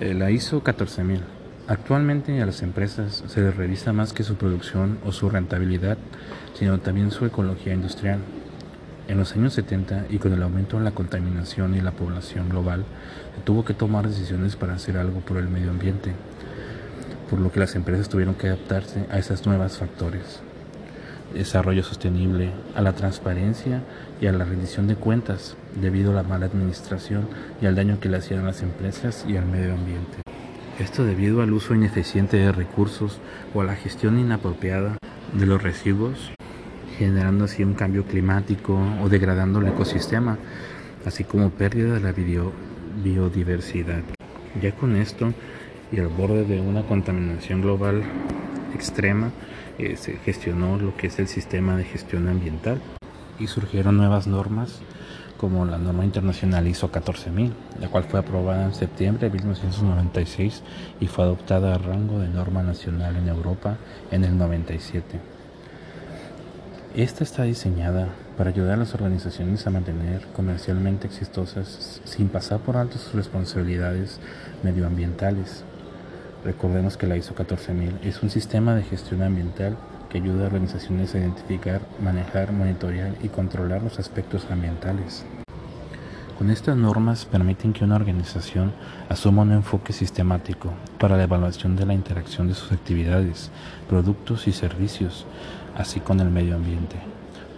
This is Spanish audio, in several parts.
Eh, la ISO 14000. Actualmente a las empresas se les revisa más que su producción o su rentabilidad, sino también su ecología industrial. En los años 70 y con el aumento en la contaminación y la población global, se tuvo que tomar decisiones para hacer algo por el medio ambiente, por lo que las empresas tuvieron que adaptarse a esos nuevos factores. Desarrollo sostenible, a la transparencia y a la rendición de cuentas debido a la mala administración y al daño que le hacían las empresas y al medio ambiente. Esto debido al uso ineficiente de recursos o a la gestión inapropiada de los residuos, generando así un cambio climático o degradando el ecosistema, así como pérdida de la biodiversidad. Ya con esto y al borde de una contaminación global extrema, eh, se gestionó lo que es el sistema de gestión ambiental y surgieron nuevas normas como la norma internacional ISO 14000, la cual fue aprobada en septiembre de 1996 y fue adoptada a rango de norma nacional en Europa en el 97. Esta está diseñada para ayudar a las organizaciones a mantener comercialmente exitosas sin pasar por alto sus responsabilidades medioambientales. Recordemos que la ISO 14000 es un sistema de gestión ambiental que ayuda a organizaciones a identificar, manejar, monitorear y controlar los aspectos ambientales. Con estas normas permiten que una organización asuma un enfoque sistemático para la evaluación de la interacción de sus actividades, productos y servicios, así con el medio ambiente.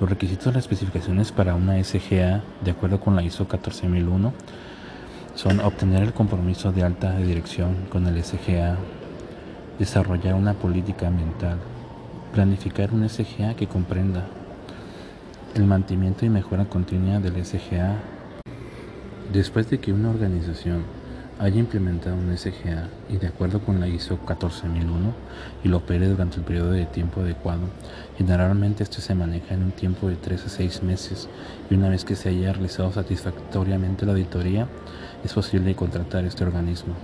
Los requisitos las especificaciones para una SGA, de acuerdo con la ISO 14001, son obtener el compromiso de alta dirección con el SGA, desarrollar una política ambiental, planificar un SGA que comprenda el mantenimiento y mejora continua del SGA. Después de que una organización haya implementado un SGA y de acuerdo con la ISO 14001 y lo opere durante el periodo de tiempo adecuado, generalmente este se maneja en un tiempo de 3 a 6 meses y una vez que se haya realizado satisfactoriamente la auditoría, es posible contratar este organismo.